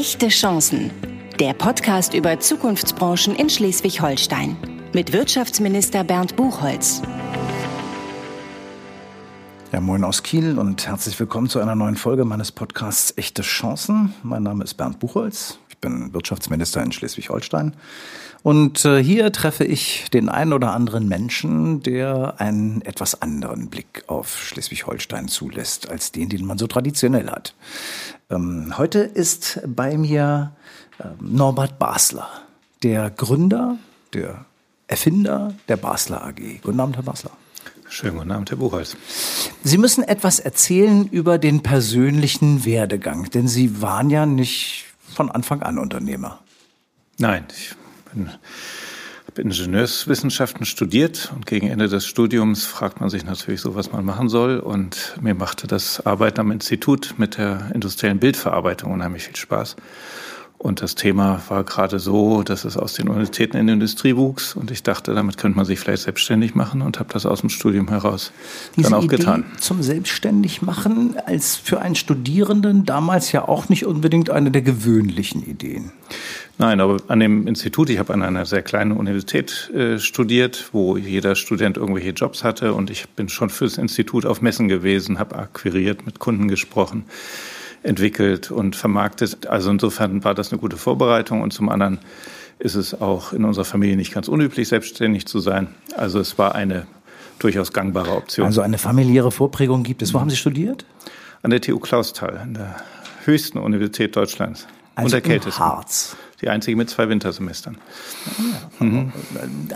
Echte Chancen. Der Podcast über Zukunftsbranchen in Schleswig-Holstein. Mit Wirtschaftsminister Bernd Buchholz. Ja, moin aus Kiel und herzlich willkommen zu einer neuen Folge meines Podcasts Echte Chancen. Mein Name ist Bernd Buchholz. Ich bin Wirtschaftsminister in Schleswig-Holstein. Und äh, hier treffe ich den einen oder anderen Menschen, der einen etwas anderen Blick auf Schleswig-Holstein zulässt, als den, den man so traditionell hat. Ähm, heute ist bei mir äh, Norbert Basler, der Gründer, der Erfinder der Basler AG. Guten Abend, Herr Basler. Schönen guten Abend, Herr Buchholz. Sie müssen etwas erzählen über den persönlichen Werdegang, denn Sie waren ja nicht von Anfang an Unternehmer. Nein, ich bin, habe Ingenieurswissenschaften studiert und gegen Ende des Studiums fragt man sich natürlich so, was man machen soll. Und mir machte das Arbeiten am Institut mit der industriellen Bildverarbeitung unheimlich viel Spaß. Und das Thema war gerade so, dass es aus den Universitäten in die Industrie wuchs. Und ich dachte, damit könnte man sich vielleicht selbstständig machen und habe das aus dem Studium heraus Diese dann auch Idee getan. Zum Selbstständigmachen als für einen Studierenden damals ja auch nicht unbedingt eine der gewöhnlichen Ideen. Nein, aber an dem Institut, ich habe an einer sehr kleinen Universität äh, studiert, wo jeder Student irgendwelche Jobs hatte. Und ich bin schon fürs Institut auf Messen gewesen, habe akquiriert, mit Kunden gesprochen entwickelt und vermarktet. Also insofern war das eine gute Vorbereitung und zum anderen ist es auch in unserer Familie nicht ganz unüblich, selbstständig zu sein. Also es war eine durchaus gangbare Option. Also eine familiäre Vorprägung gibt es. Wo haben Sie studiert? An der TU Clausthal, an der höchsten Universität Deutschlands. Also und der im kältesten. Harz. Die einzige mit zwei Wintersemestern. Mhm.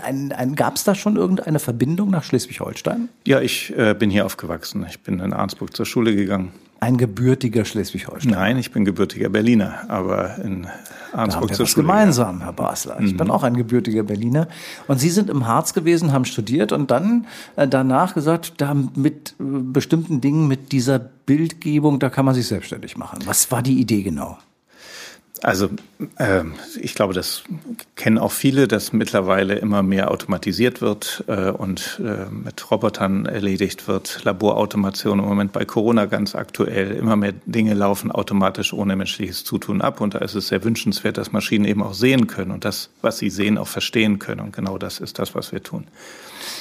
Ein, ein, Gab es da schon irgendeine Verbindung nach Schleswig-Holstein? Ja, ich äh, bin hier aufgewachsen. Ich bin in Arnsburg zur Schule gegangen. Ein gebürtiger Schleswig-Holstein. Nein, ich bin gebürtiger Berliner, aber in Da haben Arnsburg wir zur was Schule. gemeinsam, Herr Basler. Ich Mhm. bin auch ein gebürtiger Berliner. Und Sie sind im Harz gewesen, haben studiert und dann äh, danach gesagt, da mit äh, bestimmten Dingen, mit dieser Bildgebung, da kann man sich selbstständig machen. Was war die Idee genau? Also ähm, ich glaube, das kennen auch viele, dass mittlerweile immer mehr automatisiert wird äh, und äh, mit Robotern erledigt wird. Laborautomation im Moment bei Corona ganz aktuell. Immer mehr Dinge laufen automatisch ohne menschliches Zutun ab. Und da ist es sehr wünschenswert, dass Maschinen eben auch sehen können und das, was sie sehen, auch verstehen können. Und genau das ist das, was wir tun.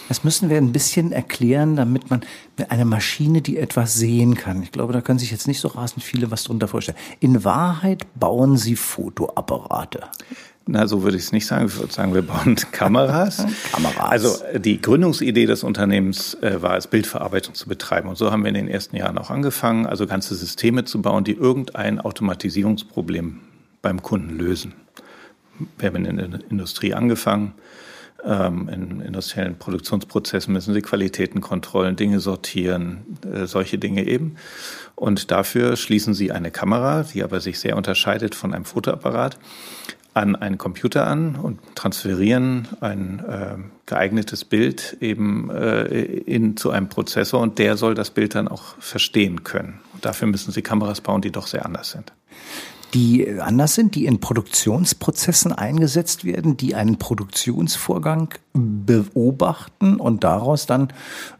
Das müssen wir ein bisschen erklären, damit man eine Maschine, die etwas sehen kann. Ich glaube, da können sich jetzt nicht so rasend viele was drunter vorstellen. In Wahrheit bauen Sie Fotoapparate. Na, so würde ich es nicht sagen. Ich würde sagen, wir bauen Kameras. Kameras. Also die Gründungsidee des Unternehmens äh, war es, Bildverarbeitung zu betreiben. Und so haben wir in den ersten Jahren auch angefangen, also ganze Systeme zu bauen, die irgendein Automatisierungsproblem beim Kunden lösen. Wir haben in der Industrie angefangen. Ähm, in industriellen Produktionsprozessen müssen sie Qualitätenkontrollen, Dinge sortieren, äh, solche Dinge eben. Und dafür schließen sie eine Kamera, die aber sich sehr unterscheidet von einem Fotoapparat, an einen Computer an und transferieren ein äh, geeignetes Bild eben äh, in, zu einem Prozessor und der soll das Bild dann auch verstehen können. Und dafür müssen sie Kameras bauen, die doch sehr anders sind die anders sind, die in Produktionsprozessen eingesetzt werden, die einen Produktionsvorgang beobachten und daraus dann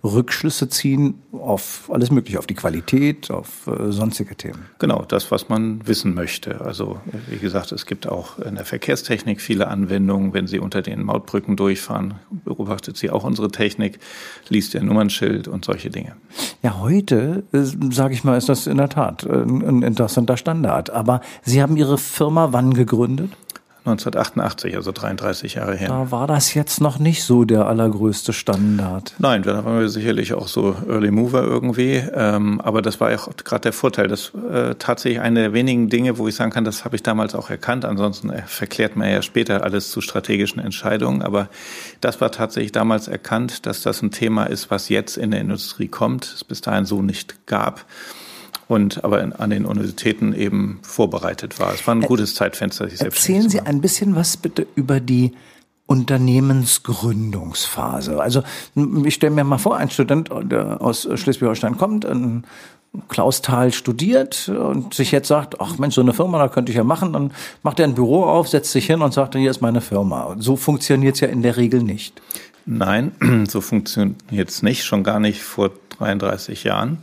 Rückschlüsse ziehen auf alles Mögliche, auf die Qualität, auf äh, sonstige Themen. Genau, das, was man wissen möchte. Also wie gesagt, es gibt auch in der Verkehrstechnik viele Anwendungen. Wenn Sie unter den Mautbrücken durchfahren, beobachtet sie auch unsere Technik, liest Ihr Nummernschild und solche Dinge. Ja, heute, äh, sage ich mal, ist das in der Tat äh, ein interessanter Standard. Aber Sie haben Ihre Firma wann gegründet? 1988, also 33 Jahre her. Da war das jetzt noch nicht so der allergrößte Standard. Nein, da waren wir sicherlich auch so Early Mover irgendwie. Ähm, aber das war ja auch gerade der Vorteil. Das äh, tatsächlich eine der wenigen Dinge, wo ich sagen kann, das habe ich damals auch erkannt. Ansonsten verklärt man ja später alles zu strategischen Entscheidungen. Aber das war tatsächlich damals erkannt, dass das ein Thema ist, was jetzt in der Industrie kommt, es bis dahin so nicht gab und aber in, an den Universitäten eben vorbereitet war. Es war ein gutes Zeitfenster, sich selbst Erzählen Sie ein bisschen was bitte über die Unternehmensgründungsphase. Also ich stelle mir mal vor, ein Student der aus Schleswig-Holstein kommt, in Klausthal studiert und sich jetzt sagt, ach Mensch, so eine Firma, da könnte ich ja machen, dann macht er ein Büro auf, setzt sich hin und sagt, hier ist meine Firma. So funktioniert es ja in der Regel nicht. Nein, so funktioniert es nicht, schon gar nicht vor 33 Jahren.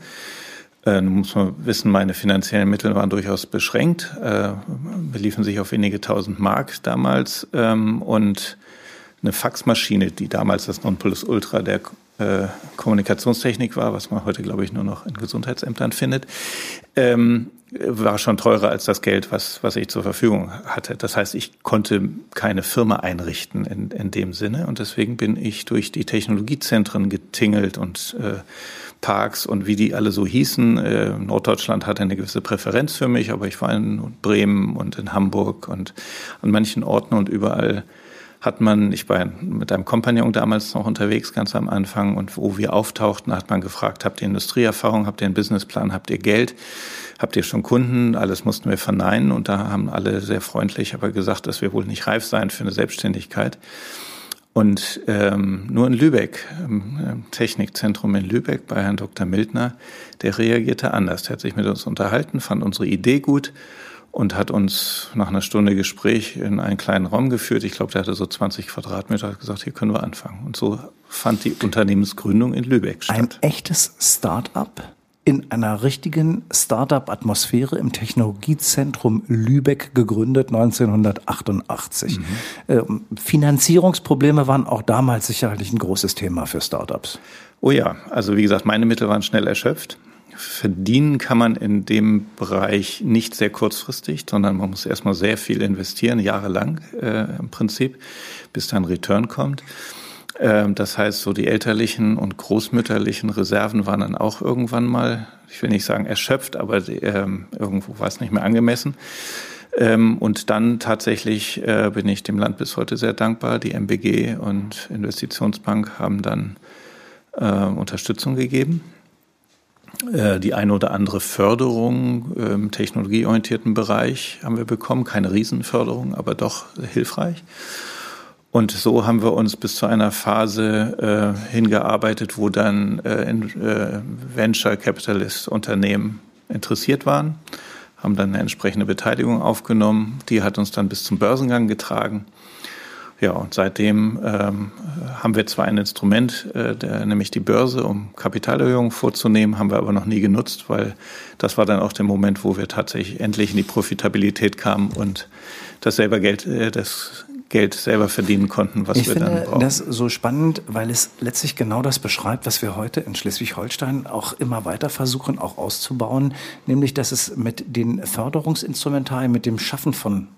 Äh, nun muss man wissen, meine finanziellen Mittel waren durchaus beschränkt, äh, beliefen sich auf wenige tausend Mark damals ähm, und eine Faxmaschine, die damals das Nonplusultra der äh, Kommunikationstechnik war, was man heute, glaube ich, nur noch in Gesundheitsämtern findet, ähm, war schon teurer als das Geld, was, was ich zur Verfügung hatte. Das heißt, ich konnte keine Firma einrichten in, in dem Sinne und deswegen bin ich durch die Technologiezentren getingelt und äh, Parks und wie die alle so hießen. Äh, Norddeutschland hatte eine gewisse Präferenz für mich, aber ich war in Bremen und in Hamburg und an manchen Orten und überall hat man, ich war mit einem Kompagnon damals noch unterwegs, ganz am Anfang, und wo wir auftauchten, hat man gefragt, habt ihr Industrieerfahrung, habt ihr einen Businessplan, habt ihr Geld, habt ihr schon Kunden? Alles mussten wir verneinen und da haben alle sehr freundlich aber gesagt, dass wir wohl nicht reif seien für eine Selbstständigkeit. Und ähm, nur in Lübeck, im Technikzentrum in Lübeck bei Herrn Dr. Mildner, der reagierte anders. Der hat sich mit uns unterhalten, fand unsere Idee gut und hat uns nach einer Stunde Gespräch in einen kleinen Raum geführt. Ich glaube, der hatte so 20 Quadratmeter, hat gesagt, hier können wir anfangen. Und so fand die Unternehmensgründung in Lübeck statt. Ein echtes Start-up? In einer richtigen Startup-Atmosphäre im Technologiezentrum Lübeck gegründet 1988. Mhm. Ähm, Finanzierungsprobleme waren auch damals sicherlich ein großes Thema für Startups. Oh ja, also wie gesagt, meine Mittel waren schnell erschöpft. Verdienen kann man in dem Bereich nicht sehr kurzfristig, sondern man muss erstmal sehr viel investieren, jahrelang äh, im Prinzip, bis dann Return kommt. Ähm, das heißt, so die elterlichen und großmütterlichen Reserven waren dann auch irgendwann mal, ich will nicht sagen erschöpft, aber ähm, irgendwo war es nicht mehr angemessen. Ähm, und dann tatsächlich äh, bin ich dem Land bis heute sehr dankbar. Die MBG und Investitionsbank haben dann Unterstützung gegeben. Äh, die eine oder andere Förderung im technologieorientierten Bereich haben wir bekommen. Keine Riesenförderung, aber doch hilfreich. Und so haben wir uns bis zu einer Phase äh, hingearbeitet, wo dann äh, in, äh, Venture Capitalist Unternehmen interessiert waren, haben dann eine entsprechende Beteiligung aufgenommen. Die hat uns dann bis zum Börsengang getragen. Ja, und seitdem ähm, haben wir zwar ein Instrument, äh, der, nämlich die Börse, um Kapitalerhöhungen vorzunehmen, haben wir aber noch nie genutzt, weil das war dann auch der Moment, wo wir tatsächlich endlich in die Profitabilität kamen und das selber Geld, äh, das Geld selber verdienen konnten, was ich wir finde dann brauchen. das so spannend, weil es letztlich genau das beschreibt, was wir heute in Schleswig-Holstein auch immer weiter versuchen, auch auszubauen, nämlich dass es mit den Förderungsinstrumentarien, mit dem Schaffen von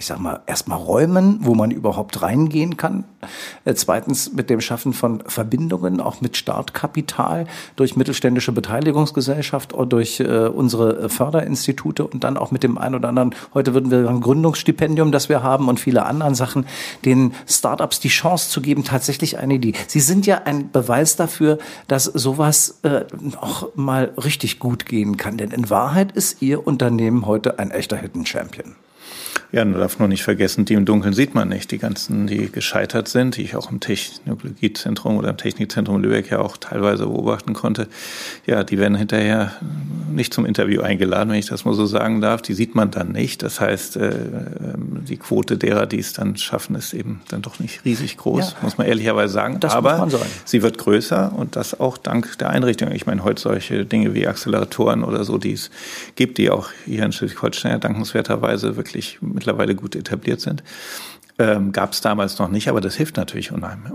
ich sag mal, erstmal räumen, wo man überhaupt reingehen kann. Äh, zweitens mit dem Schaffen von Verbindungen, auch mit Startkapital durch mittelständische Beteiligungsgesellschaft oder durch äh, unsere Förderinstitute und dann auch mit dem einen oder anderen, heute würden wir sagen, Gründungsstipendium, das wir haben und viele anderen Sachen, den Startups die Chance zu geben, tatsächlich eine Idee. Sie sind ja ein Beweis dafür, dass sowas äh, auch mal richtig gut gehen kann. Denn in Wahrheit ist Ihr Unternehmen heute ein echter Hidden Champion. Ja, man darf nur nicht vergessen, die im Dunkeln sieht man nicht. Die ganzen, die gescheitert sind, die ich auch im Technologiezentrum oder im Technikzentrum Lübeck ja auch teilweise beobachten konnte. Ja, die werden hinterher nicht zum Interview eingeladen, wenn ich das mal so sagen darf. Die sieht man dann nicht. Das heißt, äh, ähm, die Quote derer, die es dann schaffen, ist eben dann doch nicht riesig groß, ja. muss man ehrlicherweise sagen. Das Aber sie wird größer und das auch dank der Einrichtung. Ich meine, heute solche Dinge wie Acceleratoren oder so, die es gibt, die auch hier in Schleswig-Holstein dankenswerterweise wirklich mittlerweile gut etabliert sind. Ähm, Gab es damals noch nicht, aber das hilft natürlich unheimlich.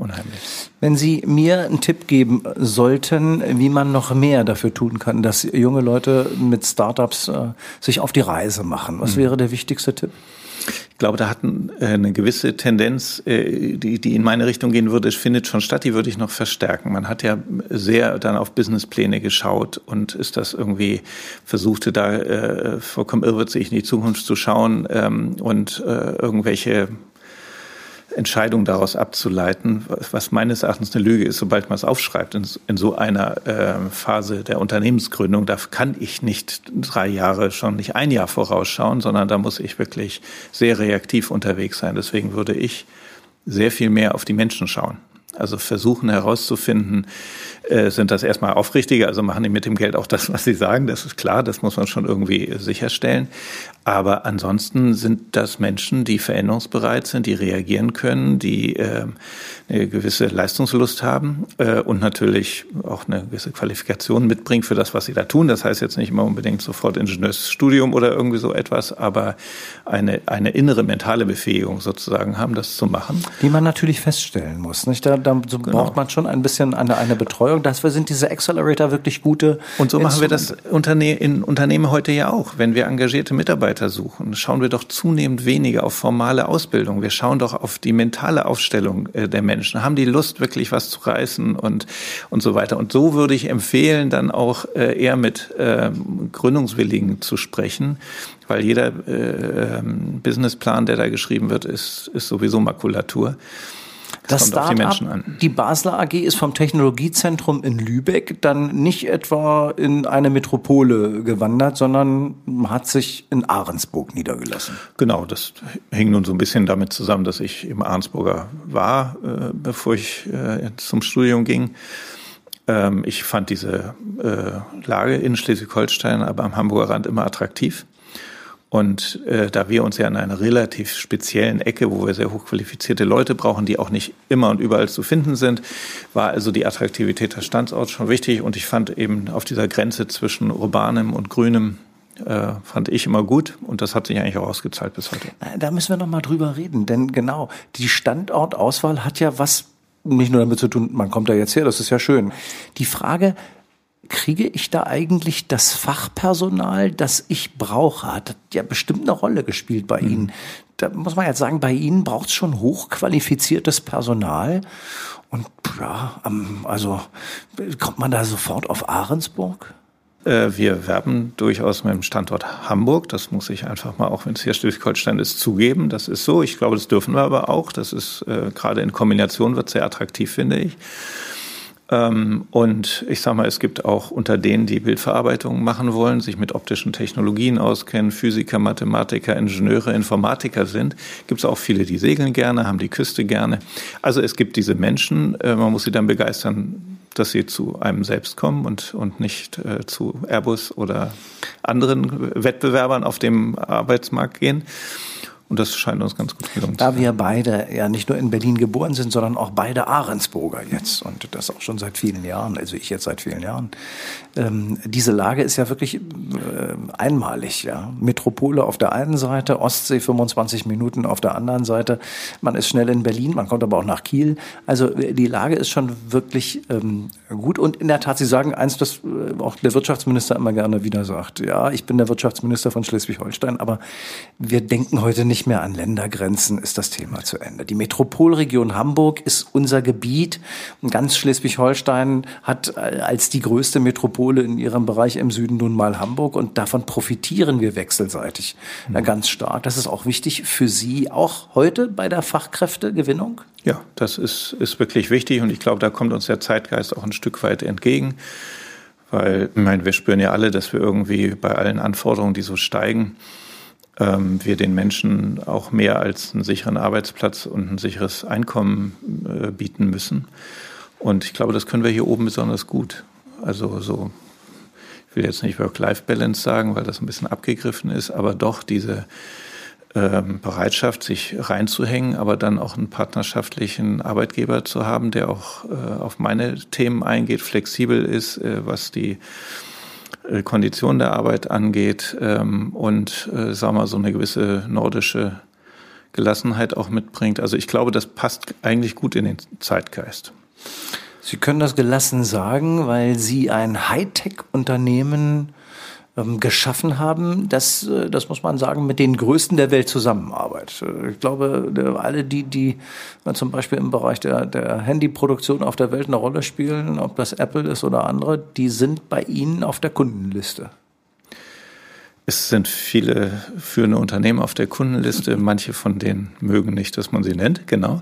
Wenn Sie mir einen Tipp geben sollten, wie man noch mehr dafür tun kann, dass junge Leute mit Startups äh, sich auf die Reise machen, was mhm. wäre der wichtigste Tipp? Ich glaube, da hat äh, eine gewisse Tendenz, äh, die, die in meine Richtung gehen würde, findet schon statt, die würde ich noch verstärken. Man hat ja sehr dann auf Businesspläne geschaut und ist das irgendwie versuchte da äh, vollkommen irrwitzig in die Zukunft zu schauen ähm, und äh, irgendwelche Entscheidung daraus abzuleiten, was meines Erachtens eine Lüge ist, sobald man es aufschreibt. In, so einer äh, Phase der Unternehmensgründung, da kann ich nicht drei Jahre, schon nicht ein Jahr vorausschauen, sondern da muss ich wirklich sehr reaktiv unterwegs sein. Deswegen würde ich sehr viel mehr auf die Menschen schauen. Also versuchen herauszufinden, äh, sind das erstmal Aufrichtige, also machen die mit dem Geld auch das, was sie sagen, das ist klar, das muss man schon irgendwie sicherstellen. Aber ansonsten sind das Menschen, die veränderungsbereit sind, die reagieren können, die äh, eine gewisse Leistungslust haben äh, und natürlich auch eine gewisse Qualifikation mitbringen für das, was sie da tun. Das heißt jetzt nicht immer unbedingt sofort Ingenieursstudium oder irgendwie so etwas, aber eine, eine innere mentale Befähigung sozusagen haben, das zu machen. Die man natürlich feststellen muss. Nicht? Da, da so genau. braucht man schon ein bisschen eine, eine Betreuung. Dafür sind diese Accelerator wirklich gute. Und so machen wir das in Unternehmen heute ja auch. Wenn wir engagierte Mitarbeiter Mitarbeiter suchen, schauen wir doch zunehmend weniger auf formale Ausbildung. Wir schauen doch auf die mentale Aufstellung äh, der Menschen. Haben die Lust, wirklich was zu reißen und, und so weiter. Und so würde ich empfehlen, dann auch äh, eher mit äh, Gründungswilligen zu sprechen, weil jeder äh, ähm, Businessplan, der da geschrieben wird, ist, ist sowieso Makulatur. Das, das Startup, die Basler AG ist vom Technologiezentrum in Lübeck dann nicht etwa in eine Metropole gewandert, sondern hat sich in Ahrensburg niedergelassen. Genau, das hing nun so ein bisschen damit zusammen, dass ich im Ahrensburger war, äh, bevor ich äh, zum Studium ging. Ähm, ich fand diese äh, Lage in Schleswig-Holstein, aber am Hamburger Rand immer attraktiv. Und äh, da wir uns ja in einer relativ speziellen Ecke, wo wir sehr hochqualifizierte Leute brauchen, die auch nicht immer und überall zu finden sind, war also die Attraktivität des Standorts schon wichtig. Und ich fand eben auf dieser Grenze zwischen urbanem und grünem äh, fand ich immer gut und das hat sich eigentlich auch ausgezahlt bis heute. Da müssen wir noch mal drüber reden, denn genau die Standortauswahl hat ja was nicht nur damit zu tun, man kommt da jetzt her, das ist ja schön. Die Frage, kriege ich da eigentlich das Fachpersonal, das ich brauche? Hat ja bestimmt eine Rolle gespielt bei mhm. Ihnen. Da muss man jetzt sagen, bei Ihnen braucht es schon hochqualifiziertes Personal. Und ja, also kommt man da sofort auf Ahrensburg? Äh, wir werben durchaus mit dem Standort Hamburg. Das muss ich einfach mal, auch wenn es hier Schleswig-Holstein ist, zugeben. Das ist so. Ich glaube, das dürfen wir aber auch. Das ist äh, gerade in Kombination wird sehr attraktiv, finde ich. Ähm, und ich sage mal, es gibt auch unter denen, die Bildverarbeitung machen wollen, sich mit optischen Technologien auskennen, Physiker, Mathematiker, Ingenieure, Informatiker sind, gibt es auch viele, die segeln gerne, haben die Küste gerne. Also es gibt diese Menschen, äh, man muss sie dann begeistern, dass sie zu einem selbst kommen und, und nicht äh, zu Airbus oder anderen Wettbewerbern auf dem Arbeitsmarkt gehen. Und das scheint uns ganz gut gelungen Da wir beide ja nicht nur in Berlin geboren sind, sondern auch beide Ahrensburger jetzt und das auch schon seit vielen Jahren, also ich jetzt seit vielen Jahren. Ähm, diese Lage ist ja wirklich äh, einmalig, ja. Metropole auf der einen Seite, Ostsee 25 Minuten auf der anderen Seite. Man ist schnell in Berlin, man kommt aber auch nach Kiel. Also äh, die Lage ist schon wirklich ähm, gut und in der Tat, Sie sagen eins, das äh, auch der Wirtschaftsminister immer gerne wieder sagt. Ja, ich bin der Wirtschaftsminister von Schleswig-Holstein, aber wir denken heute nicht nicht mehr an Ländergrenzen, ist das Thema zu Ende. Die Metropolregion Hamburg ist unser Gebiet. Und ganz Schleswig-Holstein hat als die größte Metropole in ihrem Bereich im Süden nun mal Hamburg. Und davon profitieren wir wechselseitig mhm. ganz stark. Das ist auch wichtig für Sie, auch heute bei der Fachkräftegewinnung? Ja, das ist, ist wirklich wichtig. Und ich glaube, da kommt uns der Zeitgeist auch ein Stück weit entgegen. Weil, ich meine, wir spüren ja alle, dass wir irgendwie bei allen Anforderungen, die so steigen, ähm, wir den Menschen auch mehr als einen sicheren Arbeitsplatz und ein sicheres Einkommen äh, bieten müssen. Und ich glaube, das können wir hier oben besonders gut. Also so, ich will jetzt nicht Work-Life-Balance sagen, weil das ein bisschen abgegriffen ist, aber doch diese ähm, Bereitschaft, sich reinzuhängen, aber dann auch einen partnerschaftlichen Arbeitgeber zu haben, der auch äh, auf meine Themen eingeht, flexibel ist, äh, was die äh, Kondition der Arbeit angeht ähm, und, äh, sagen wir so eine gewisse nordische Gelassenheit auch mitbringt. Also ich glaube, das passt eigentlich gut in den Zeitgeist. Sie können das gelassen sagen, weil Sie ein Hightech-Unternehmen ähm, geschaffen haben, das, äh, das muss man sagen, mit den Größten der Welt zusammenarbeitet. Äh, ich glaube, alle die, die zum Beispiel im Bereich der, der Handyproduktion auf der Welt eine Rolle spielen, ob das Apple ist oder andere, die sind bei Ihnen auf der Kundenliste. Es sind viele führende Unternehmen auf der Kundenliste. Manche von denen mögen nicht, dass man sie nennt, genau.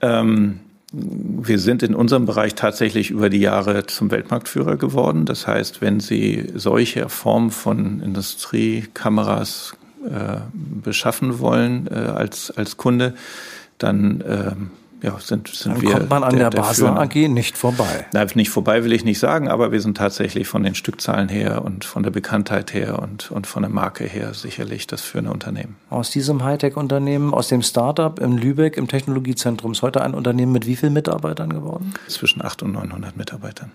Ähm, wir sind in unserem Bereich tatsächlich über die Jahre zum Weltmarktführer geworden. Das heißt, wenn Sie solche Formen von Industriekameras äh, beschaffen wollen äh, als, als Kunde, dann äh, ja, sind, sind Dann wir. kommt man an der, der, Basler AG nicht vorbei. Nein, nicht vorbei will ich nicht sagen, aber wir sind tatsächlich von den Stückzahlen her und von der Bekanntheit her und, und von der Marke her sicherlich das führende Unternehmen. Aus diesem Hightech-Unternehmen, aus dem Startup in Lübeck im Technologiezentrum ist heute ein Unternehmen mit wie vielen Mitarbeitern geworden? Zwischen 800 und 900 Mitarbeitern.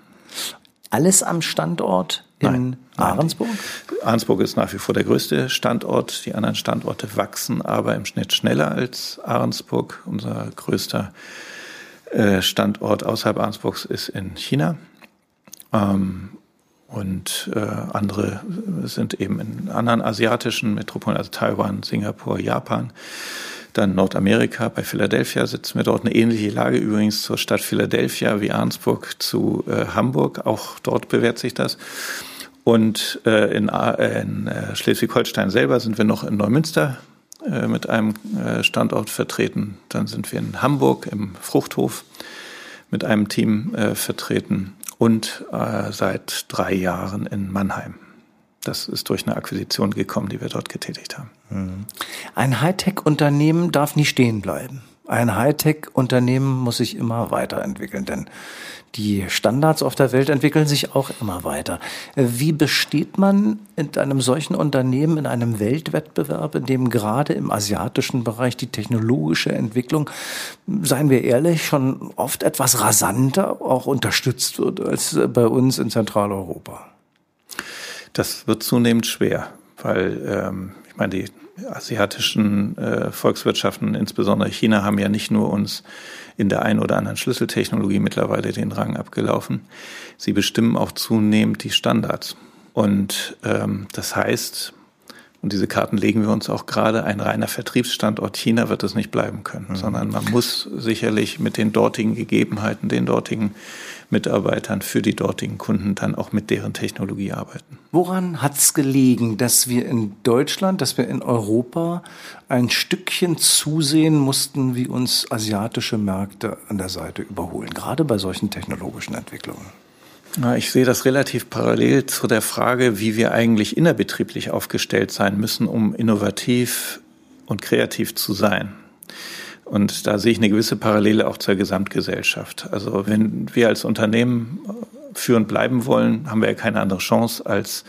Alles am Standort in Nein, Ahrensburg? Ahrensburg ist nach wie vor der größte Standort. Die anderen Standorte wachsen aber im Schnitt schneller als Ahrensburg. Unser größter äh, Standort außerhalb Ahrensburgs ist in China. Ähm, und äh, andere sind eben in anderen asiatischen Metropolen, also Taiwan, Singapur, Japan. Dann Nordamerika, bei Philadelphia sitzen wir dort. Eine ähnliche Lage übrigens zur Stadt Philadelphia wie Arnsburg zu äh, Hamburg. Auch dort bewährt sich das. Und äh, in, äh, in äh, Schleswig-Holstein selber sind wir noch in Neumünster äh, mit einem äh, Standort vertreten. Dann sind wir in Hamburg im Fruchthof mit einem Team vertreten und seit drei Jahren in Mannheim. Das ist durch eine Akquisition gekommen, die wir dort getätigt haben. Ein Hightech-Unternehmen darf nie stehen bleiben. Ein Hightech-Unternehmen muss sich immer weiterentwickeln, denn die Standards auf der Welt entwickeln sich auch immer weiter. Wie besteht man in einem solchen Unternehmen in einem Weltwettbewerb, in dem gerade im asiatischen Bereich die technologische Entwicklung, seien wir ehrlich, schon oft etwas rasanter auch unterstützt wird als bei uns in Zentraleuropa? Das wird zunehmend schwer, weil ähm, meine, die asiatischen äh, Volkswirtschaften, insbesondere China, haben ja nicht nur uns in der einen oder anderen Schlüsseltechnologie mittlerweile den Rang abgelaufen. Sie bestimmen auch zunehmend die Standards. Und ähm, das heißt, und diese Karten legen wir uns auch gerade, ein reiner Vertriebsstandort China wird es nicht bleiben können, mhm. sondern man muss sicherlich mit den dortigen Gegebenheiten, den dortigen Mitarbeitern für die dortigen Kunden dann auch mit deren Technologie arbeiten. Woran hat es gelegen, dass wir in Deutschland, dass wir in Europa ein Stückchen zusehen mussten, wie uns asiatische Märkte an der Seite überholen, gerade bei solchen technologischen Entwicklungen? Ich sehe das relativ parallel zu der Frage, wie wir eigentlich innerbetrieblich aufgestellt sein müssen, um innovativ und kreativ zu sein. Und da sehe ich eine gewisse Parallele auch zur Gesamtgesellschaft. Also wenn wir als Unternehmen führend bleiben wollen, haben wir ja keine andere Chance als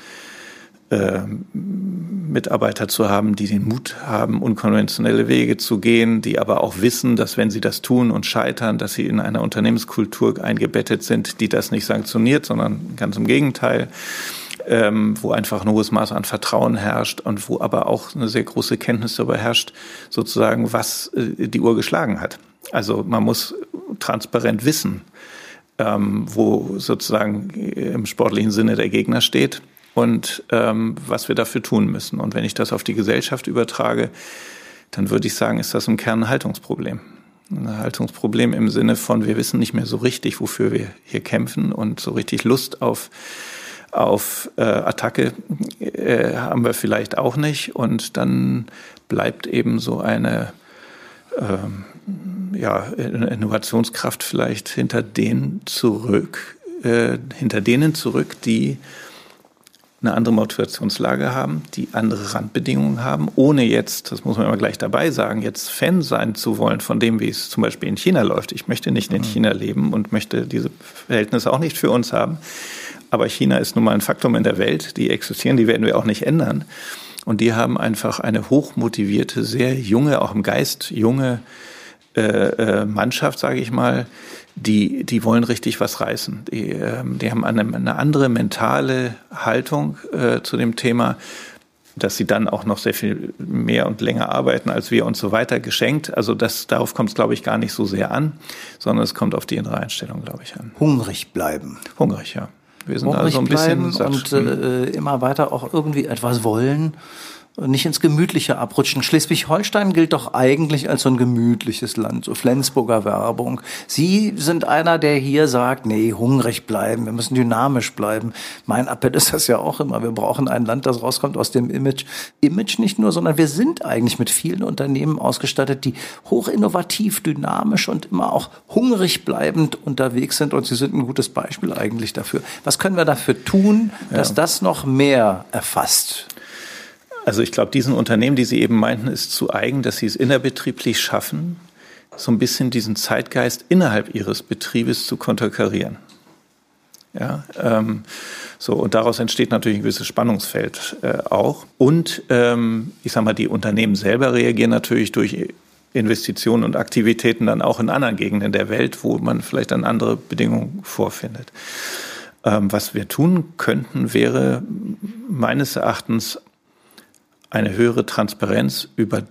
äh, Mitarbeiter zu haben, die den Mut haben, unkonventionelle Wege zu gehen, die aber auch wissen, dass wenn sie das tun und scheitern, dass sie in einer Unternehmenskultur eingebettet sind, die das nicht sanktioniert, sondern ganz im Gegenteil ähm, wo einfach ein hohes Maß an Vertrauen herrscht und wo aber auch eine sehr große Kenntnis darüber herrscht, sozusagen, was äh, die Uhr geschlagen hat. Also man muss transparent wissen, ähm, wo sozusagen im sportlichen Sinne der Gegner steht und ähm, was wir dafür tun müssen. Und wenn ich das auf die Gesellschaft übertrage, dann würde ich sagen, ist das im Kern ein Haltungsproblem. Ein Haltungsproblem im Sinne von, wir wissen nicht mehr so richtig, wofür wir hier kämpfen und so richtig Lust auf auf äh, Attacke äh, haben wir vielleicht auch nicht. Und dann bleibt eben so eine ähm, ja, Innovationskraft vielleicht hinter denen zurück, äh, hinter denen zurück, die eine andere Motivationslage haben, die andere Randbedingungen haben, ohne jetzt, das muss man immer gleich dabei sagen, jetzt Fan sein zu wollen von dem, wie es zum Beispiel in China läuft. Ich möchte nicht in mhm. China leben und möchte diese Verhältnisse auch nicht für uns haben. Aber China ist nun mal ein Faktum in der Welt. Die existieren, die werden wir auch nicht ändern. Und die haben einfach eine hochmotivierte, sehr junge, auch im Geist junge äh, äh, Mannschaft, sage ich mal, die, die wollen richtig was reißen. Die, äh, die haben eine, eine andere mentale Haltung äh, zu dem Thema, dass sie dann auch noch sehr viel mehr und länger arbeiten als wir und so weiter geschenkt. Also das, darauf kommt es, glaube ich, gar nicht so sehr an, sondern es kommt auf die innere Einstellung, glaube ich, an. Hungrig bleiben. Hungrig, ja. Wir sind also ein bisschen und äh, immer weiter auch irgendwie etwas wollen nicht ins Gemütliche abrutschen. Schleswig-Holstein gilt doch eigentlich als so ein gemütliches Land, so Flensburger Werbung. Sie sind einer, der hier sagt, nee, hungrig bleiben, wir müssen dynamisch bleiben. Mein Appell ist das ja auch immer. Wir brauchen ein Land, das rauskommt aus dem Image. Image nicht nur, sondern wir sind eigentlich mit vielen Unternehmen ausgestattet, die hochinnovativ, dynamisch und immer auch hungrig bleibend unterwegs sind. Und Sie sind ein gutes Beispiel eigentlich dafür. Was können wir dafür tun, dass ja. das noch mehr erfasst? Also ich glaube, diesen Unternehmen, die Sie eben meinten, ist zu eigen, dass sie es innerbetrieblich schaffen, so ein bisschen diesen Zeitgeist innerhalb ihres Betriebes zu konterkarieren. Ja, ähm, so, und daraus entsteht natürlich ein gewisses Spannungsfeld äh, auch. Und ähm, ich sage mal, die Unternehmen selber reagieren natürlich durch Investitionen und Aktivitäten dann auch in anderen Gegenden der Welt, wo man vielleicht dann andere Bedingungen vorfindet. Ähm, was wir tun könnten, wäre meines Erachtens eine höhere Transparenz über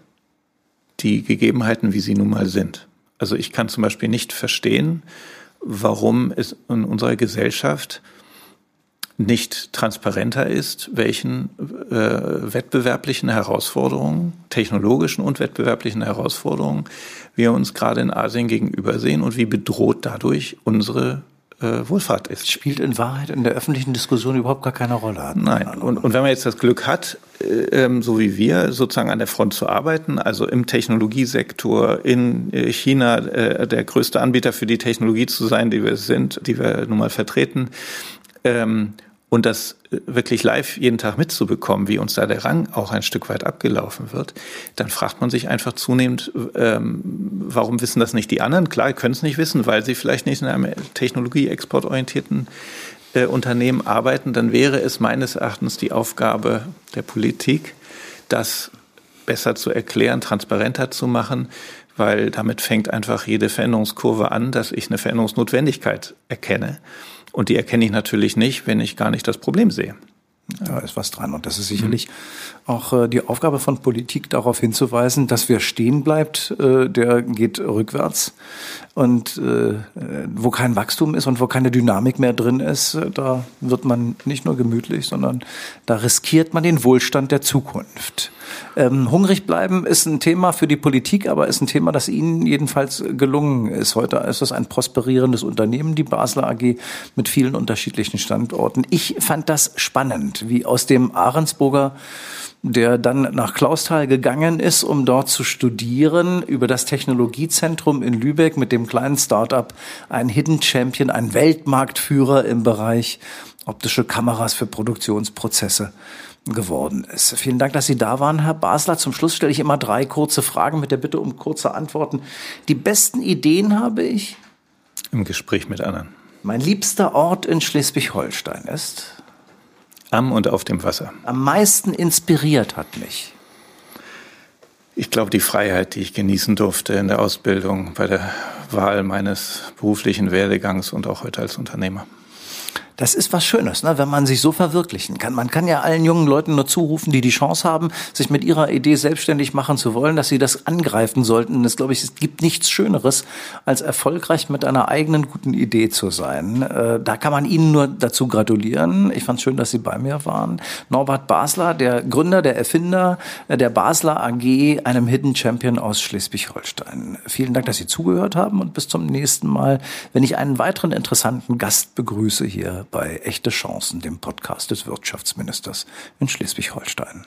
die Gegebenheiten, wie sie nun mal sind. Also ich kann zum Beispiel nicht verstehen, warum es in unserer Gesellschaft nicht transparenter ist, welchen äh, wettbewerblichen Herausforderungen, technologischen und wettbewerblichen Herausforderungen wir uns gerade in Asien gegenübersehen und wie bedroht dadurch unsere äh, Wohlfahrt ist. Spielt in Wahrheit in der öffentlichen Diskussion überhaupt gar keine Rolle. Nein. Und, und wenn man jetzt das Glück hat, ähm, so wie wir, sozusagen an der Front zu arbeiten, also im Technologiesektor in äh, China äh, der größte Anbieter für die Technologie zu sein, die wir sind, die wir nun mal vertreten, ähm, und das äh, wirklich live jeden Tag mitzubekommen, wie uns da der Rang auch ein Stück weit abgelaufen wird, dann fragt man sich einfach zunehmend, ähm, warum wissen das nicht die anderen? Klar, können es nicht wissen, weil sie vielleicht nicht in einem technologieexportorientierten äh, Unternehmen arbeiten. Dann wäre es meines Erachtens die Aufgabe der Politik, das besser zu erklären, transparenter zu machen, weil damit fängt einfach jede Veränderungskurve an, dass ich eine Veränderungsnotwendigkeit erkenne. Und die erkenne ich natürlich nicht, wenn ich gar nicht das Problem sehe. Da ist was dran. Und das ist sicherlich mhm. auch äh, die Aufgabe von Politik, darauf hinzuweisen, dass wer stehen bleibt, äh, der geht rückwärts. Und äh, wo kein Wachstum ist und wo keine Dynamik mehr drin ist, äh, da wird man nicht nur gemütlich, sondern da riskiert man den Wohlstand der Zukunft. Ähm, hungrig bleiben ist ein Thema für die Politik, aber ist ein Thema, das Ihnen jedenfalls gelungen ist. Heute ist es ein prosperierendes Unternehmen, die Basler AG, mit vielen unterschiedlichen Standorten. Ich fand das spannend, wie aus dem Ahrensburger der dann nach Klausthal gegangen ist, um dort zu studieren über das Technologiezentrum in Lübeck mit dem kleinen Startup, ein Hidden Champion, ein Weltmarktführer im Bereich optische Kameras für Produktionsprozesse geworden ist. Vielen Dank, dass Sie da waren, Herr Basler. Zum Schluss stelle ich immer drei kurze Fragen mit der Bitte um kurze Antworten. Die besten Ideen habe ich im Gespräch mit anderen. Mein liebster Ort in Schleswig-Holstein ist am und auf dem Wasser. Am meisten inspiriert hat mich. Ich glaube, die Freiheit, die ich genießen durfte in der Ausbildung, bei der Wahl meines beruflichen Werdegangs und auch heute als Unternehmer. Das ist was Schönes, ne? wenn man sich so verwirklichen kann. Man kann ja allen jungen Leuten nur zurufen, die die Chance haben, sich mit ihrer Idee selbstständig machen zu wollen, dass sie das angreifen sollten. Es glaube ich, es gibt nichts Schöneres, als erfolgreich mit einer eigenen guten Idee zu sein. Äh, da kann man Ihnen nur dazu gratulieren. Ich fand es schön, dass Sie bei mir waren. Norbert Basler, der Gründer, der Erfinder der Basler AG, einem Hidden Champion aus Schleswig-Holstein. Vielen Dank, dass Sie zugehört haben und bis zum nächsten Mal, wenn ich einen weiteren interessanten Gast begrüße hier bei Echte Chancen, dem Podcast des Wirtschaftsministers in Schleswig-Holstein.